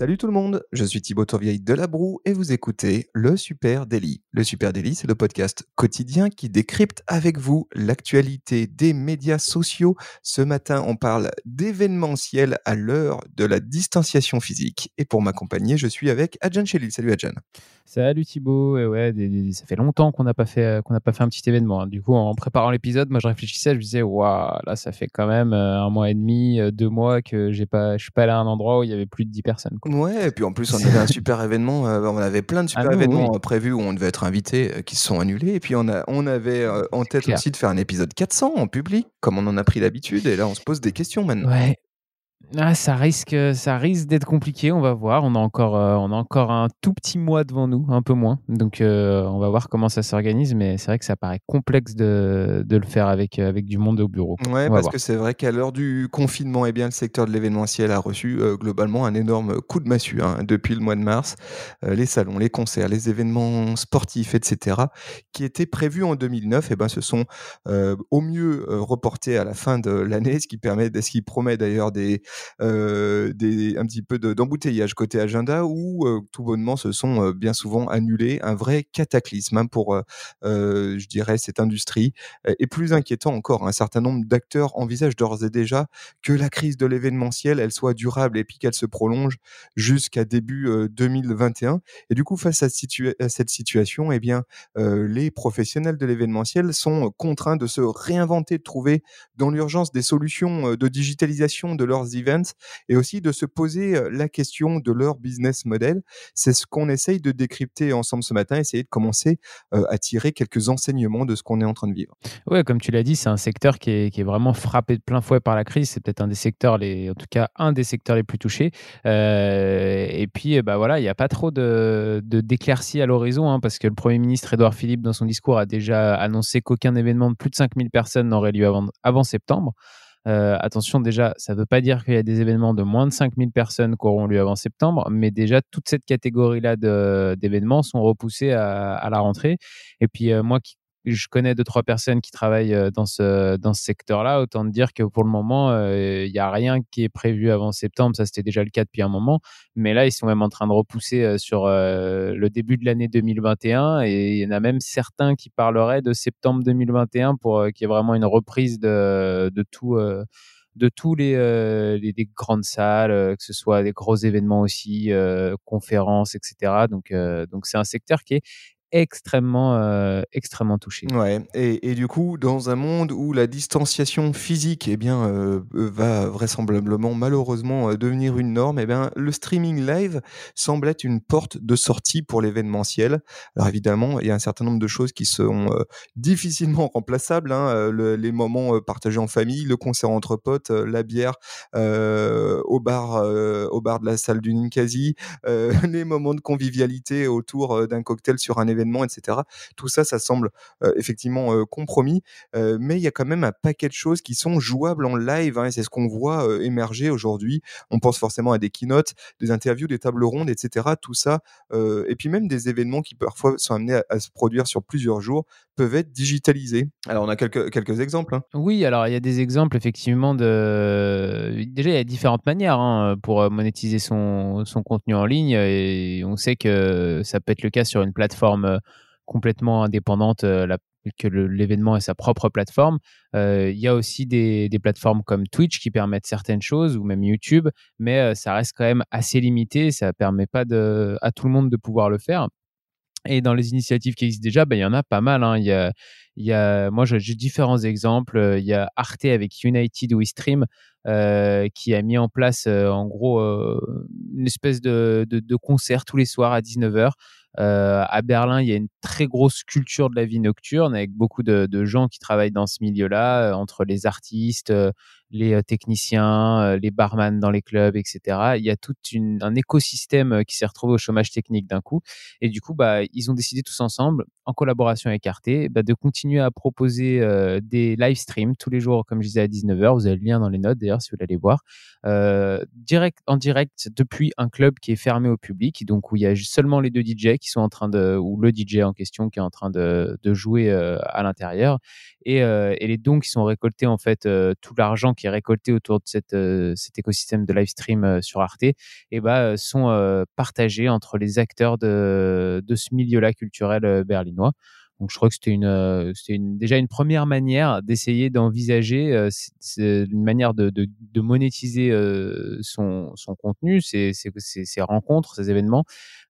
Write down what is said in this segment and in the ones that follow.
Salut tout le monde, je suis Thibaut Tourvieille de La Broue et vous écoutez Le Super Daily. Le Super Daily, c'est le podcast quotidien qui décrypte avec vous l'actualité des médias sociaux. Ce matin, on parle d'événementiel à l'heure de la distanciation physique. Et pour m'accompagner, je suis avec Adjan Chelil. Salut Adjan. Salut Thibaut, ouais, ça fait longtemps qu'on n'a pas fait pas fait un petit événement. hein. Du coup, en préparant l'épisode, moi je réfléchissais, je me disais, waouh, là ça fait quand même euh, un mois et demi, euh, deux mois que j'ai pas, je suis pas allé à un endroit où il y avait plus de 10 personnes. Ouais, et puis en plus, on avait un super événement. euh, on avait plein de super Ah, nous, événements oui. euh, prévus où on devait être invité euh, qui se sont annulés. Et puis on, a, on avait euh, en tête clair. aussi de faire un épisode 400 en public, comme on en a pris l'habitude. Et là, on se pose des questions maintenant. Ouais. Ah, ça risque, ça risque d'être compliqué. On va voir. On a encore, euh, on a encore un tout petit mois devant nous, un peu moins. Donc, euh, on va voir comment ça s'organise. Mais c'est vrai que ça paraît complexe de, de le faire avec, euh, avec du monde au bureau. Ouais, parce voir. que c'est vrai qu'à l'heure du confinement, eh bien, le secteur de l'événementiel a reçu euh, globalement un énorme coup de massue hein, depuis le mois de mars. Les salons, les concerts, les événements sportifs, etc., qui étaient prévus en 2009, eh ben, se sont euh, au mieux euh, reportés à la fin de l'année, ce qui permet, ce qui promet d'ailleurs des, des, un petit peu de- d'embouteillage côté agenda, où euh, tout bonnement se sont euh, bien souvent annulés. Un vrai cataclysme hein, pour, euh, euh, je dirais, cette industrie. Euh, Et plus inquiétant encore, un certain nombre d'acteurs envisagent d'ores et déjà que la crise de l'événementiel, elle soit durable et puis qu'elle se prolonge jusqu'à début euh, 2021. Et du coup, face à, cette situation, eh bien, euh, les professionnels de l'événementiel sont contraints de se réinventer, de trouver dans l'urgence des solutions euh, de digitalisation de leurs et aussi de se poser euh, la question de leur business model. C'est ce qu'on essaye de décrypter ensemble ce matin, essayer de commencer euh, à tirer quelques enseignements de ce qu'on est en train de vivre. Ouais, comme tu l'as dit, c'est un secteur qui est, vraiment frappé de plein fouet par la crise. C'est peut-être un des secteurs, les, en tout cas un des secteurs les plus touchés. Euh, et puis, bah voilà, il n'y a pas trop de, d'éclaircies à l'horizon, hein, parce que le Premier ministre Édouard Philippe, dans son discours, a déjà annoncé qu'aucun événement de plus de 5000 personnes n'aurait lieu avant septembre. Euh, attention, déjà, ça ne veut pas dire qu'il y a des événements de moins de 5000 personnes qui auront lieu avant septembre, mais déjà, toute cette catégorie-là d'événements sont repoussés à, à la rentrée. Et puis, euh, moi qui je connais deux trois personnes qui travaillent euh, dans ce dans ce secteur-là. Autant te dire que pour le moment, euh, il y a rien qui est prévu avant septembre. Ça c'était déjà le cas depuis un moment, mais là ils sont même en train de repousser euh, sur euh, le début de l'année 2021 et il y en a même certains qui parleraient de septembre 2021 pour euh, qu'il y ait vraiment une reprise de de tout. euh, de tous les, euh, les, grandes salles, euh, que ce soit des gros événements aussi, euh, conférences, etc. Donc, euh, donc c'est un secteur qui est extrêmement, euh, extrêmement touché. Ouais, et, et du coup, dans un monde où la distanciation physique eh bien, euh, va vraisemblablement, malheureusement, euh, devenir une norme, eh bien, le streaming live semble être une porte de sortie pour l'événementiel. Alors évidemment, il y a un certain nombre de choses qui sont euh, difficilement remplaçables. hein, euh, le- les moments euh, partagés en famille, le concert entre potes, euh, la bière euh, au, bar, euh, au bar de la salle du Ninkasi, euh, les moments de convivialité autour euh, d'un cocktail sur un événement, etc. Tout ça, ça semble effectivement compromis, mais il y a quand même un paquet de choses qui sont jouables en live, hein, c'est ce qu'on voit émerger aujourd'hui. On pense forcément à des keynotes, des interviews, des tables rondes, etc. Tout ça, et puis même des événements qui parfois sont amenés à, se produire sur plusieurs jours, peuvent être digitalisés. Alors on a quelques, quelques exemples. hein. Oui, alors il y a des exemples effectivement de. Déjà, il y a différentes manières hein, pour monétiser son, son contenu en ligne et on sait que ça peut être le cas sur une plateforme euh, complètement indépendante, euh, que l'événement est sa propre plateforme. Euh, Il y a aussi des, plateformes comme Twitch qui permettent certaines choses ou même YouTube, mais ça reste quand même assez limité. Ça permet pas à tout le monde de pouvoir le faire. Et dans les initiatives qui existent déjà, ben, il y en a pas mal. hein. Y a, il y a, moi, j'ai différents exemples. Euh, Il y a Arte avec United We Stream euh, qui a mis en place, euh, en gros, une espèce de, de, concert tous les soirs à 19h. Euh, à Berlin, il y a une très grosse culture de la vie nocturne avec beaucoup de, de gens qui travaillent dans ce milieu-là, entre les artistes, les techniciens, les barman dans les clubs, etc. Il y a tout un écosystème qui s'est retrouvé au chômage technique d'un coup. Et du coup, bah, ils ont décidé tous ensemble, en collaboration avec Arte, bah, de continuer à proposer des live streams tous les jours, comme je disais à 19h. Vous avez le lien dans les notes d'ailleurs si vous voulez aller voir. direct, en direct depuis un club qui est fermé au public, donc où il y a seulement les deux DJ qui sont en train de, ou le DJ en question qui est en train de, jouer à l'intérieur. Et, les dons qui sont récoltés, en fait, tout l'argent qui est récolté autour de cet écosystème de live stream sur Arte, et eh bah, sont partagés entre les acteurs de, de ce milieu-là culturel berlinois. Donc je crois que euh, c'était une, déjà une première manière d'essayer d'envisager euh, une manière de, monétiser euh, son, contenu, ses, ses, ses, rencontres, ces événements.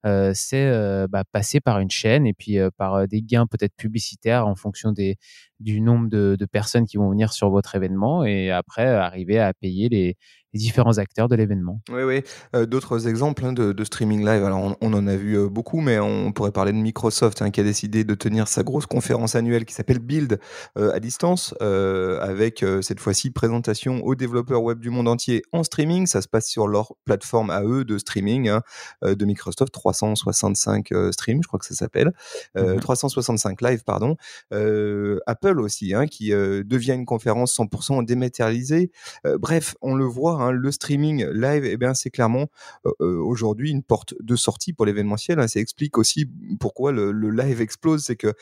C'est bah, passer par une chaîne et puis par des gains peut-être publicitaires en fonction du nombre de, personnes qui vont venir sur votre événement et après arriver à payer les, les différents acteurs de l'événement. Oui, oui. Euh, d'autres exemples hein, de, de, streaming live, alors on, en a vu euh, beaucoup, mais on pourrait parler de Microsoft hein, qui a décidé de tenir sa grosse conférence annuelle qui s'appelle Build euh, à distance, avec cette fois-ci présentation aux développeurs web du monde entier en streaming. Ça se passe sur leur plateforme à eux de streaming hein, de Microsoft, 365 Stream, je crois que ça s'appelle, 365 mhm. Live, pardon. Apple aussi, qui devient une conférence 100% dématérialisée. bref, on le voit Hein, le streaming live, eh bien, c'est clairement aujourd'hui une porte de sortie pour l'événementiel. Hein. Ça explique aussi pourquoi le, live explose, c'est que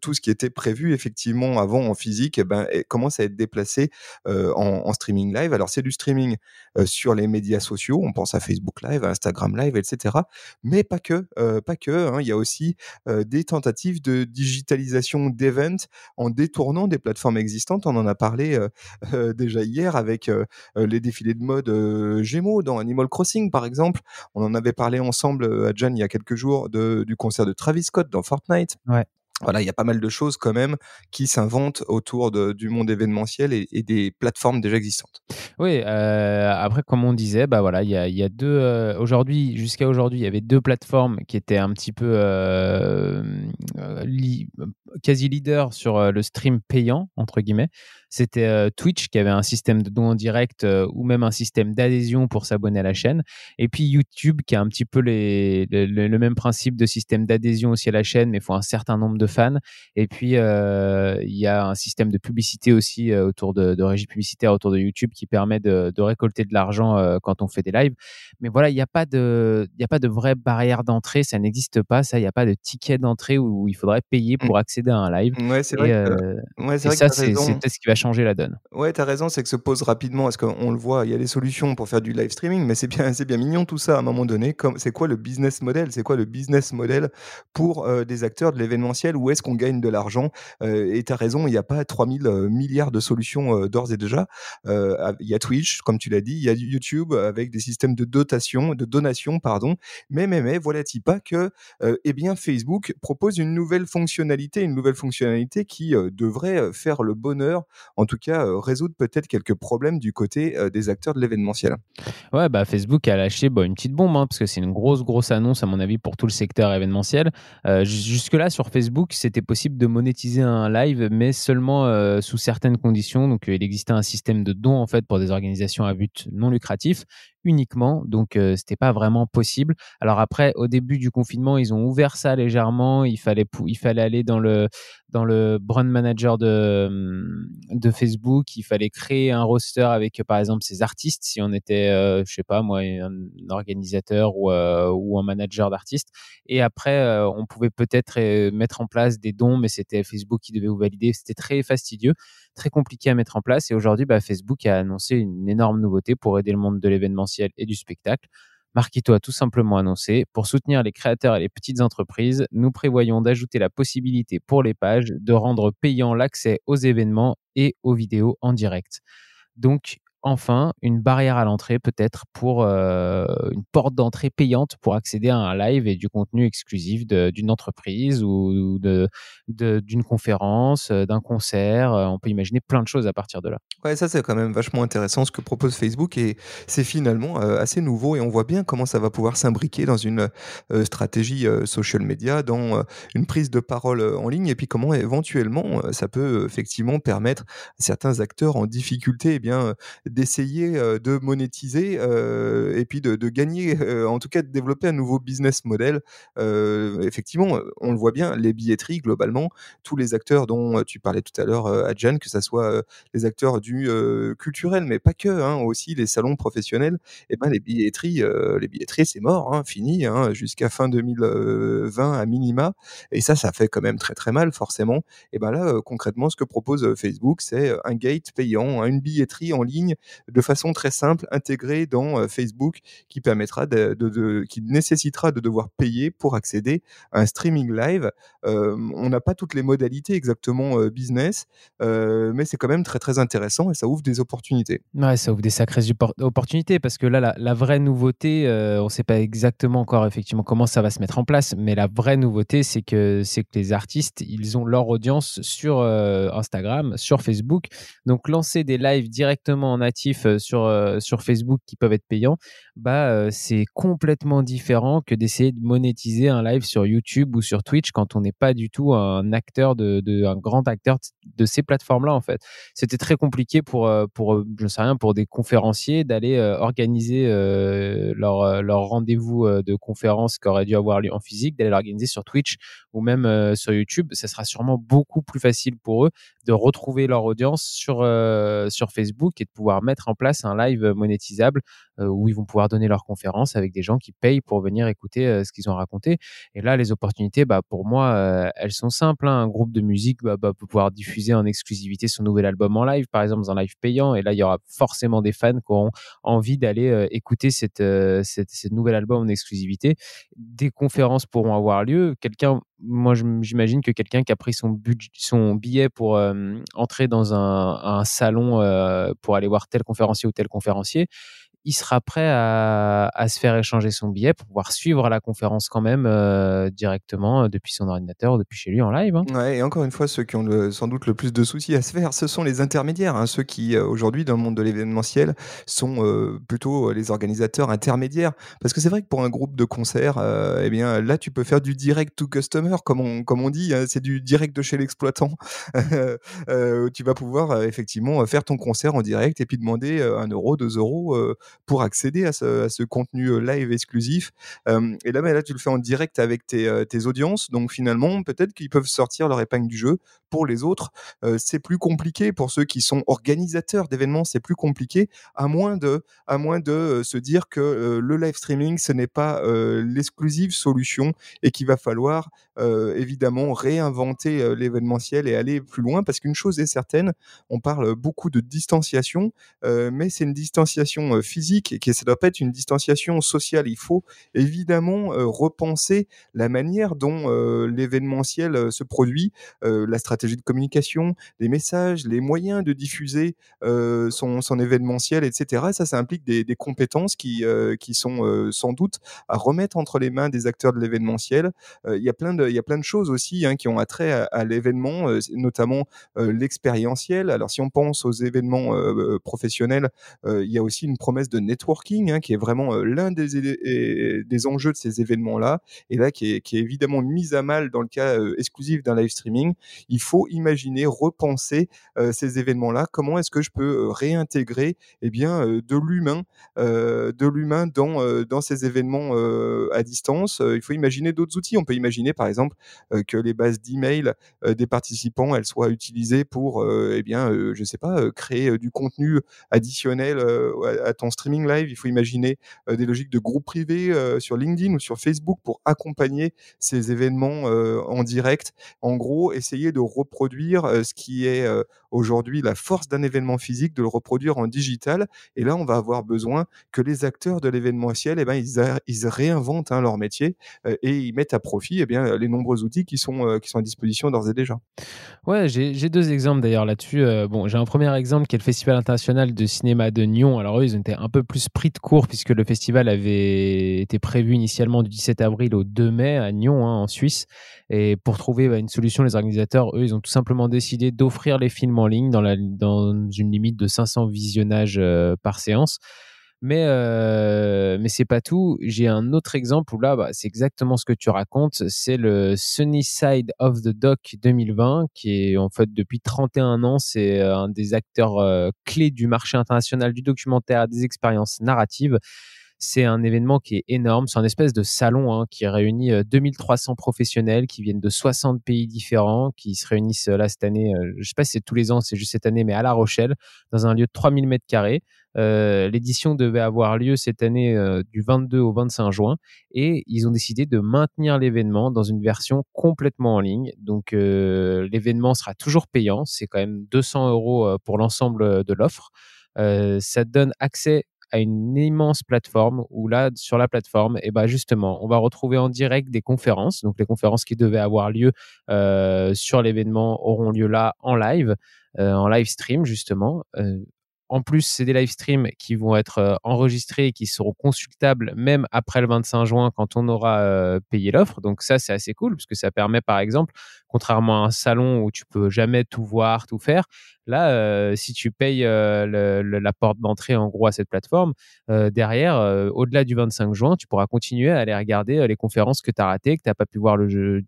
tout ce qui était prévu effectivement avant en physique, eh ben, commence à être déplacé en, streaming live. Alors c'est du streaming sur les médias sociaux, on pense à Facebook Live, Instagram Live, etc. Mais pas que, pas que. Hein. Il y a aussi des tentatives de digitalisation d'events en détournant des plateformes existantes. On en a parlé déjà hier avec les défilés de mode Gémeaux dans Animal Crossing, par exemple. On en avait parlé ensemble à John il y a quelques jours de, du concert de Travis Scott dans Fortnite. Voilà, il y a pas mal de choses quand même qui s'inventent autour du monde événementiel et, des plateformes déjà existantes. Oui, euh, après comme on disait, bah voilà, il y a, deux euh, aujourd'hui jusqu'à aujourd'hui, il y avait deux plateformes qui étaient un petit peu euh, li, quasi leader sur le stream payant entre guillemets. C'était Twitch qui avait un système de don en direct ou même un système d'adhésion pour s'abonner à la chaîne, et puis YouTube qui a un petit peu le, le même principe de système d'adhésion aussi à la chaîne, mais il faut un certain nombre de fans. Et puis, euh, il y a un système de publicité aussi euh, autour de, de régie publicitaire autour de YouTube qui permet de, de récolter de l'argent euh, quand on fait des lives. Mais voilà, il n'y a pas de, il a pas de vraie barrière d'entrée. Ça n'existe pas. Ça, il n'y a pas de ticket d'entrée où il faudrait payer pour mmh. accéder à un live. Ouais, c'est vrai. ouais, c'est ça, c'est peut-être ce qui va changer la donne. Ouais, tu as raison. C'est que se pose rapidement, parce qu'on le voit, il y a des solutions pour faire du live streaming, mais c'est bien, c'est bien mignon tout ça à un moment donné. C'est quoi le business model C'est quoi le business model pour des acteurs de l'événementiel où est-ce qu'on gagne de l'argent Et tu as raison, il n'y a pas 3000 milliards de solutions d'ores et déjà. Il y a Twitch, comme tu l'as dit, il y a YouTube avec des systèmes de dotation, de donation, pardon. Mais, mais, mais, voilà-t-il pas que eh bien, Facebook propose une nouvelle fonctionnalité, une nouvelle fonctionnalité qui devrait faire le bonheur, en tout cas résoudre peut-être quelques problèmes du côté des acteurs de l'événementiel. Ouais, bah Facebook a lâché bah, une petite bombe, hein, parce que c'est une grosse, grosse annonce, à mon avis, pour tout le secteur événementiel. Jusque-là, sur Facebook, c'était possible de monétiser un live, mais seulement euh, sous certaines conditions. Donc, euh, il existait un système de dons en fait pour des organisations à but non lucratif uniquement, donc ce c'était pas vraiment possible. Alors après, au début du confinement, ils ont ouvert ça légèrement. Il fallait, il fallait aller dans le dans le brand manager de mmh, de Facebook. Il fallait créer un roster avec par exemple ses artistes. Si on était, je sais pas moi, un organisateur ou, ou un manager d'artistes. Et après, on pouvait peut-être mettre en place des dons, mais c'était Facebook qui devait vous valider. C'était très fastidieux, très compliqué à mettre en place. Et aujourd'hui, bah, Facebook a annoncé une énorme nouveauté pour aider le monde de l'événementiel et du spectacle. Marquito a tout simplement annoncé, pour soutenir les créateurs et les petites entreprises, nous prévoyons d'ajouter la possibilité pour les pages de rendre payant l'accès aux événements et aux vidéos en direct. Donc, enfin une barrière à l'entrée peut-être pour euh, une porte d'entrée payante pour accéder à un live et du contenu exclusif d'une entreprise ou d'une conférence, euh, d'un concert. Euh, on peut imaginer plein de choses à partir de là. Ouais, ça c'est quand même vachement intéressant ce que propose Facebook et c'est finalement assez nouveau et on voit bien comment ça va pouvoir s'imbriquer dans une stratégie social media, dans une prise de parole en ligne et puis comment éventuellement ça peut effectivement permettre à certains acteurs en difficulté eh bien d'essayer de monétiser et puis de, gagner, en tout cas de développer un nouveau business model. effectivement, on le voit bien, les billetteries, globalement, tous les acteurs dont tu parlais tout à l'heure, Adjan, que ce soit les acteurs du culturel, mais pas que, hein, aussi les salons professionnels, et eh ben les billetteries, les billetteries, c'est mort, hein, fini, hein, jusqu'à fin 2020 à minima. Et ça, ça fait quand même très très mal, forcément. Et ben là, concrètement, ce que propose Facebook, c'est un gate payant, une billetterie en ligne de façon très simple, intégrée dans Facebook, qui permettra de, qui nécessitera de devoir payer pour accéder à un streaming live. on n'a pas toutes les modalités exactement business, mais c'est quand même très très intéressant et ça ouvre des opportunités. Ouais, ça ouvre des sacrées opportunités parce que là, la, la vraie nouveauté, on ne sait pas exactement encore effectivement comment ça va se mettre en place, mais la vraie nouveauté, c'est que c'est que les artistes, ils ont leur audience sur Instagram, sur Facebook, donc lancer des lives directement en natif sur sur Facebook qui peuvent être payants, bah c'est complètement différent que d'essayer de monétiser un live sur YouTube ou sur Twitch quand on n'est pas du tout un acteur de un grand acteur de ces plateformes-là en fait. C'était très compliqué pour pour je sais rien pour des conférenciers d'aller organiser leur leur rendez-vous de conférence qui aurait dû avoir lieu en physique, d'aller l'organiser sur Twitch ou même sur YouTube. Ça sera sûrement beaucoup plus facile pour eux de retrouver leur audience sur sur Facebook et de pouvoir mettre en place un live monétisable où ils vont pouvoir donner leur conférence avec des gens qui payent pour venir écouter ce qu'ils ont raconté. Et là, les opportunités, bah, pour moi, elles sont simples. Hein. Un groupe de musique bah, bah, peut pouvoir diffuser en exclusivité son nouvel album en live, par exemple, dans un live payant. Et là, il y aura forcément des fans qui auront envie d'aller écouter cette, cette, cette nouvel album en exclusivité. Des conférences pourront avoir lieu. Quelqu'un moi, j'imagine que quelqu'un qui a pris son, billet pour entrer dans un salon pour aller voir tel conférencier ou tel conférencier, il sera prêt à, se faire échanger son billet pour pouvoir suivre la conférence quand même euh, directement euh, depuis son ordinateur depuis chez lui en live. Hein. Et encore une fois, ceux qui ont sans doute le plus de soucis à se faire, ce sont les intermédiaires, hein, ceux qui euh, aujourd'hui dans le monde de l'événementiel sont plutôt les organisateurs intermédiaires. Parce que c'est vrai que pour un groupe de concert, eh bien là tu peux faire du direct to customer, comme on, comme on dit, hein, c'est du direct de chez l'exploitant. tu vas pouvoir effectivement faire ton concert en direct et puis demander un euro, deux euros pour accéder à ce, contenu live exclusif. et là, tu le fais en direct avec tes, tes audiences. Donc finalement, peut-être qu'ils peuvent sortir leur épingle du jeu. Pour les autres, c'est plus compliqué. Pour ceux qui sont organisateurs d'événements, c'est plus compliqué, à moins de, à moins de se dire que le live streaming, ce n'est pas l'exclusive solution et qu'il va falloir évidemment réinventer l'événementiel et aller plus loin. Parce qu'une chose est certaine, on parle beaucoup de distanciation, mais c'est une distanciation physique et que ça doit pas être une distanciation sociale. Il faut évidemment euh, repenser la manière dont euh, l'événementiel euh, se produit, la stratégie de communication, les messages, les moyens de diffuser son, événementiel, etc. ça, ça implique des, des compétences qui, qui sont sans doute à remettre entre les mains des acteurs de l'événementiel. Il y a plein de, il y a plein de choses aussi hein, qui ont attrait à, à l'événement, notamment l'expérientiel. Alors si on pense aux événements professionnels, il y a aussi une promesse de networking, hein, qui est vraiment l'un des, des enjeux de ces événements-là, et là qui est, qui est évidemment mise à mal dans le cas exclusif d'un live streaming. Il faut imaginer, repenser ces événements-là. Comment est-ce que je peux réintégrer eh bien, de l'humain, de l'humain dans, dans ces événements à distance? Il faut imaginer d'autres outils. On peut imaginer par exemple que les bases d'email des participants, elles soient utilisées pour, eh bien, je sais pas, créer du contenu additionnel à, ton streaming live, il faut imaginer euh, des logiques de groupe privé euh, sur LinkedIn ou sur Facebook pour accompagner ces événements euh, en direct. En gros, essayer de reproduire ce qui est aujourd'hui la force d'un événement physique, de le reproduire en digital. Et là, on va avoir besoin que les acteurs de l'événementiel, eh ben, ils, réinventent hein, leur métier et ils mettent à profit eh bien, les nombreux outils qui sont, qui sont à disposition d'ores et déjà. Ouais, j'ai deux exemples d'ailleurs là-dessus. bon, j'ai un premier exemple qui est le Festival international de cinéma de Nyon. Alors eux, ils été un peu plus pris de court puisque le festival avait été prévu initialement du 17 avril au 2 mai à Nyon, hein, en Suisse. Et pour trouver bah, une solution, les organisateurs, eux, ils ont tout simplement décidé d'offrir les films en ligne dans, la, dans une limite de 500 visionnages euh, par séance. Mais, euh, mais c'est pas tout. J'ai un autre exemple où là, bah, c'est exactement ce que tu racontes. C'est le Sunny Side of the Doc 2020, qui est en fait depuis 31 ans, c'est euh, un des acteurs euh, clés du marché international du documentaire, des expériences narratives. C'est un événement qui est énorme. C'est un espèce de salon hein, qui réunit 2300 professionnels qui viennent de 60 pays différents, qui se réunissent là cette année. je sais pas si c'est tous les ans, c'est juste cette année, mais à La Rochelle, dans un lieu de 3000 mètres carrés. Euh, l'édition devait avoir lieu cette année du 22 au 25 juin et ils ont décidé de maintenir l'événement dans une version complètement en ligne. Donc l'événement sera toujours payant, c'est quand même 200 euros pour l'ensemble de l'offre. ça donne accès à une immense plateforme où là, sur la plateforme, et eh ben justement, on va retrouver en direct des conférences. Donc les conférences qui devaient avoir lieu euh, sur l'événement auront lieu là en live, euh, en live stream justement. Euh, en plus, c'est des live streams qui vont être euh, enregistrés et qui seront consultables même après le 25 juin quand on aura euh, payé l'offre. Donc ça, c'est assez cool parce que ça permet, par exemple, contrairement à un salon où tu peux jamais tout voir, tout faire, là, euh, si tu payes la porte d'entrée en gros à cette plateforme, derrière, au-delà du 25 juin, tu pourras continuer à aller regarder les conférences que tu as ratées, que tu n'as pas pu voir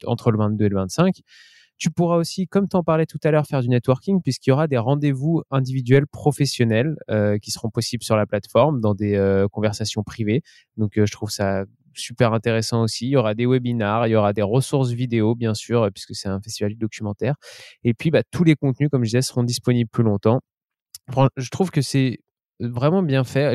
entre le 22 et le 25. Tu pourras aussi, comme tu en parlais tout à l'heure, faire du networking puisqu'il y aura des rendez-vous individuels professionnels euh, qui seront possibles sur la plateforme dans des euh, conversations privées. Donc, euh, je trouve ça super intéressant aussi. Il y aura des webinars, il y aura des ressources vidéo, bien sûr, puisque c'est un festival documentaire. Et puis, bah, tous les contenus, comme je disais, seront disponibles plus longtemps. Je trouve que c'est vraiment bien fait.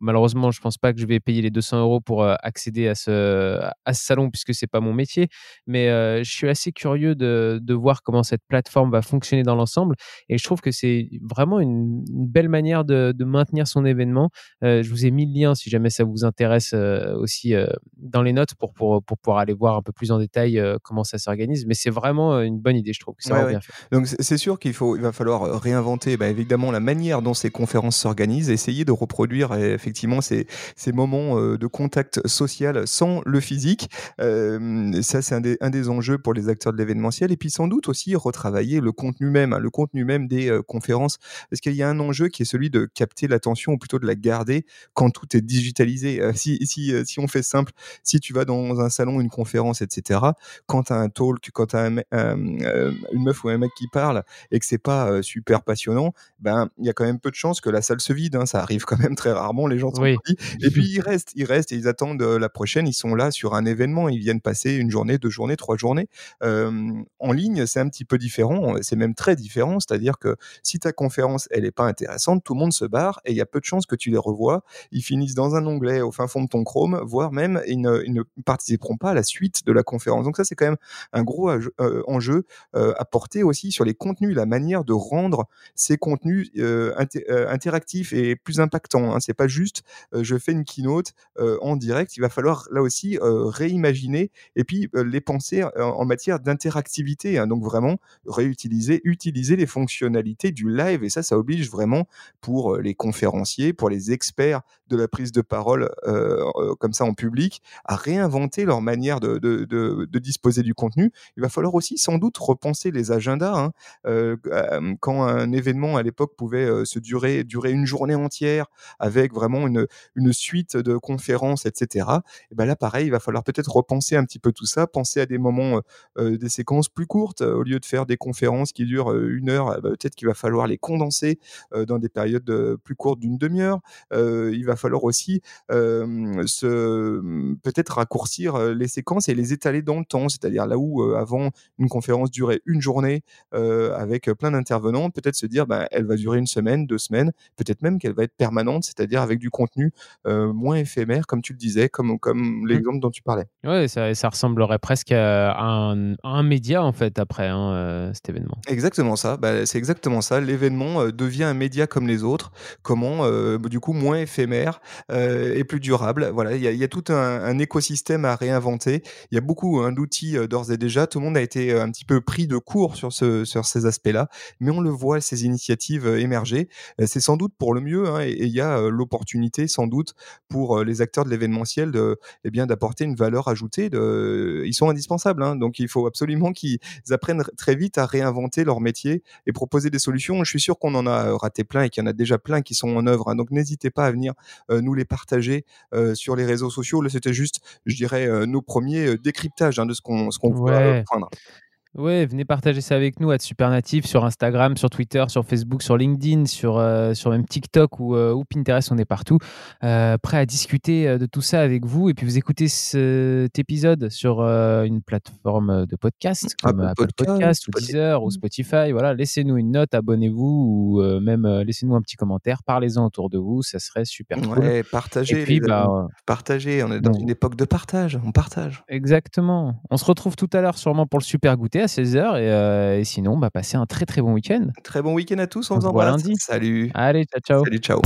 malheureusement, je pense pas que je vais payer les 200 euros pour euh, accéder à ce, à ce salon puisque c'est pas mon métier. Mais euh, je suis assez curieux de, de, voir comment cette plateforme va fonctionner dans l'ensemble. Et je trouve que c'est vraiment une, belle manière de, de, maintenir son événement. Euh, je vous ai mis le lien si jamais ça vous intéresse aussi dans les notes pour, pour, pour, pouvoir aller voir un peu plus en détail comment ça s'organise. Mais c'est vraiment une bonne idée, je trouve. Que bien fait. Donc c'est sûr qu'il faut, il va falloir réinventer bah, évidemment la manière dont ces conférences s'organise, essayer de reproduire euh, effectivement ces, moments euh, de contact social sans le physique. Euh, ça, c'est un des, un des enjeux pour les acteurs de l'événementiel. Et puis sans doute aussi retravailler le contenu même, hein, le contenu même des conférences, parce qu'il y a un enjeu qui est celui de capter l'attention ou plutôt de la garder quand tout est digitalisé. si, si, si on fait simple, si tu vas dans un salon, une conférence, etc., quand tu as un talk, quand tu as une meuf ou un mec qui parle et que c'est pas super passionnant, ben il y a quand même peu de chances que la salle se vide. Hein, ça arrive quand même très rarement. Les gens sont Et puis ils restent, ils restent et ils attendent euh, la prochaine. Ils sont là sur un événement. Ils viennent passer une journée, deux journées, trois journées. en ligne, c'est un petit peu différent. C'est même très différent. C'est-à-dire que si ta conférence, elle n'est pas intéressante, tout le monde se barre et il y a peu de chances que tu les revois. Ils finissent dans un onglet au fin fond de ton Chrome, voire même ils ne, participeront pas à la suite de la conférence. Donc ça, c'est quand même un gros euh, enjeu euh, à porter aussi sur les contenus, la manière de rendre ces contenus euh, interactif et plus impactant. Hein. C'est pas juste je fais une keynote en direct. Il va falloir là aussi réimaginer et puis les penser en matière d'interactivité. Hein. Donc vraiment réutiliser, utiliser les fonctionnalités du live et ça, ça oblige vraiment pour les conférenciers, pour les experts de la prise de parole comme ça en public, à réinventer leur manière de, de, de, disposer du contenu. Il va falloir aussi sans doute repenser les agendas. Hein. quand un événement à l'époque pouvait se durer durer une journée entière avec vraiment une, une suite de conférences, etc. Et ben là, pareil, il va falloir peut-être repenser un petit peu tout ça, penser à des moments, euh, euh, des séquences plus courtes, au lieu de faire des conférences qui durent euh, une heure, bah, peut-être qu'il va falloir les condenser dans des périodes plus courtes d'une demi-heure. il va falloir aussi se, peut-être raccourcir les séquences et les étaler dans le temps, c'est-à-dire là où avant une conférence durait une journée avec plein d'intervenants, peut-être se dire bah, elle va durer une semaine, deux semaines, peut-être même qu'elle va être permanente, c'est-à-dire avec du contenu moins éphémère, comme tu le disais, comme, comme mmh. l'exemple dont tu parlais. Oui, ça, ça, ressemblerait presque à un, un, média, en fait, après hein, euh, cet événement. Exactement ça, bah, c'est exactement ça. L'événement devient un média comme les autres, comment, du coup, moins éphémère et plus durable. Voilà, il y, a tout un, écosystème à réinventer. Il y a beaucoup hein, d'outils d'ores et déjà. Tout le monde a été un petit peu pris de court sur, ce, sur ces aspects-là, mais on le voit, ces initiatives émerger. C'est sans doute pour le mieux, hein, et il y a l'opportunité sans doute pour les acteurs de l'événementiel de, eh d'apporter une valeur ajoutée. Ils sont indispensables, hein, donc il faut absolument qu'ils apprennent très vite à réinventer leur métier et proposer des solutions. Je suis sûr qu'on en a raté plein et qu'il y en a déjà plein qui sont en œuvre. Donc n'hésitez pas à venir nous les partager sur les réseaux sociaux. Là, c'était juste, je dirais, nos premiers décryptages de ce qu'on ce qu'on ouais. prendre. Ouais, venez partager ça avec nous à Supernatif sur Instagram, sur Twitter, sur Facebook, sur LinkedIn, sur, euh, sur même TikTok ou, euh, ou, Pinterest, on est partout. Euh, prêt à discuter de tout ça avec vous. Et puis vous écoutez cet épisode sur une plateforme de podcast comme Apple, Podcast, ou Deezer ou Spotify. Voilà, laissez-nous une note, abonnez-vous ou même laissez-nous un petit commentaire, parlez-en autour de vous, ça serait super ouais, Partagez. Et puis, bah, partagez. On est dans une époque de partage. On partage. Exactement. On se retrouve tout à l'heure sûrement pour le super goûter à 16h. Euh, et, sinon, bah, passez un très très bon week-end. Très bon week-end à tous. On, vous embrasse. lundi. Salut. Allez, ciao, ciao. Salut, ciao.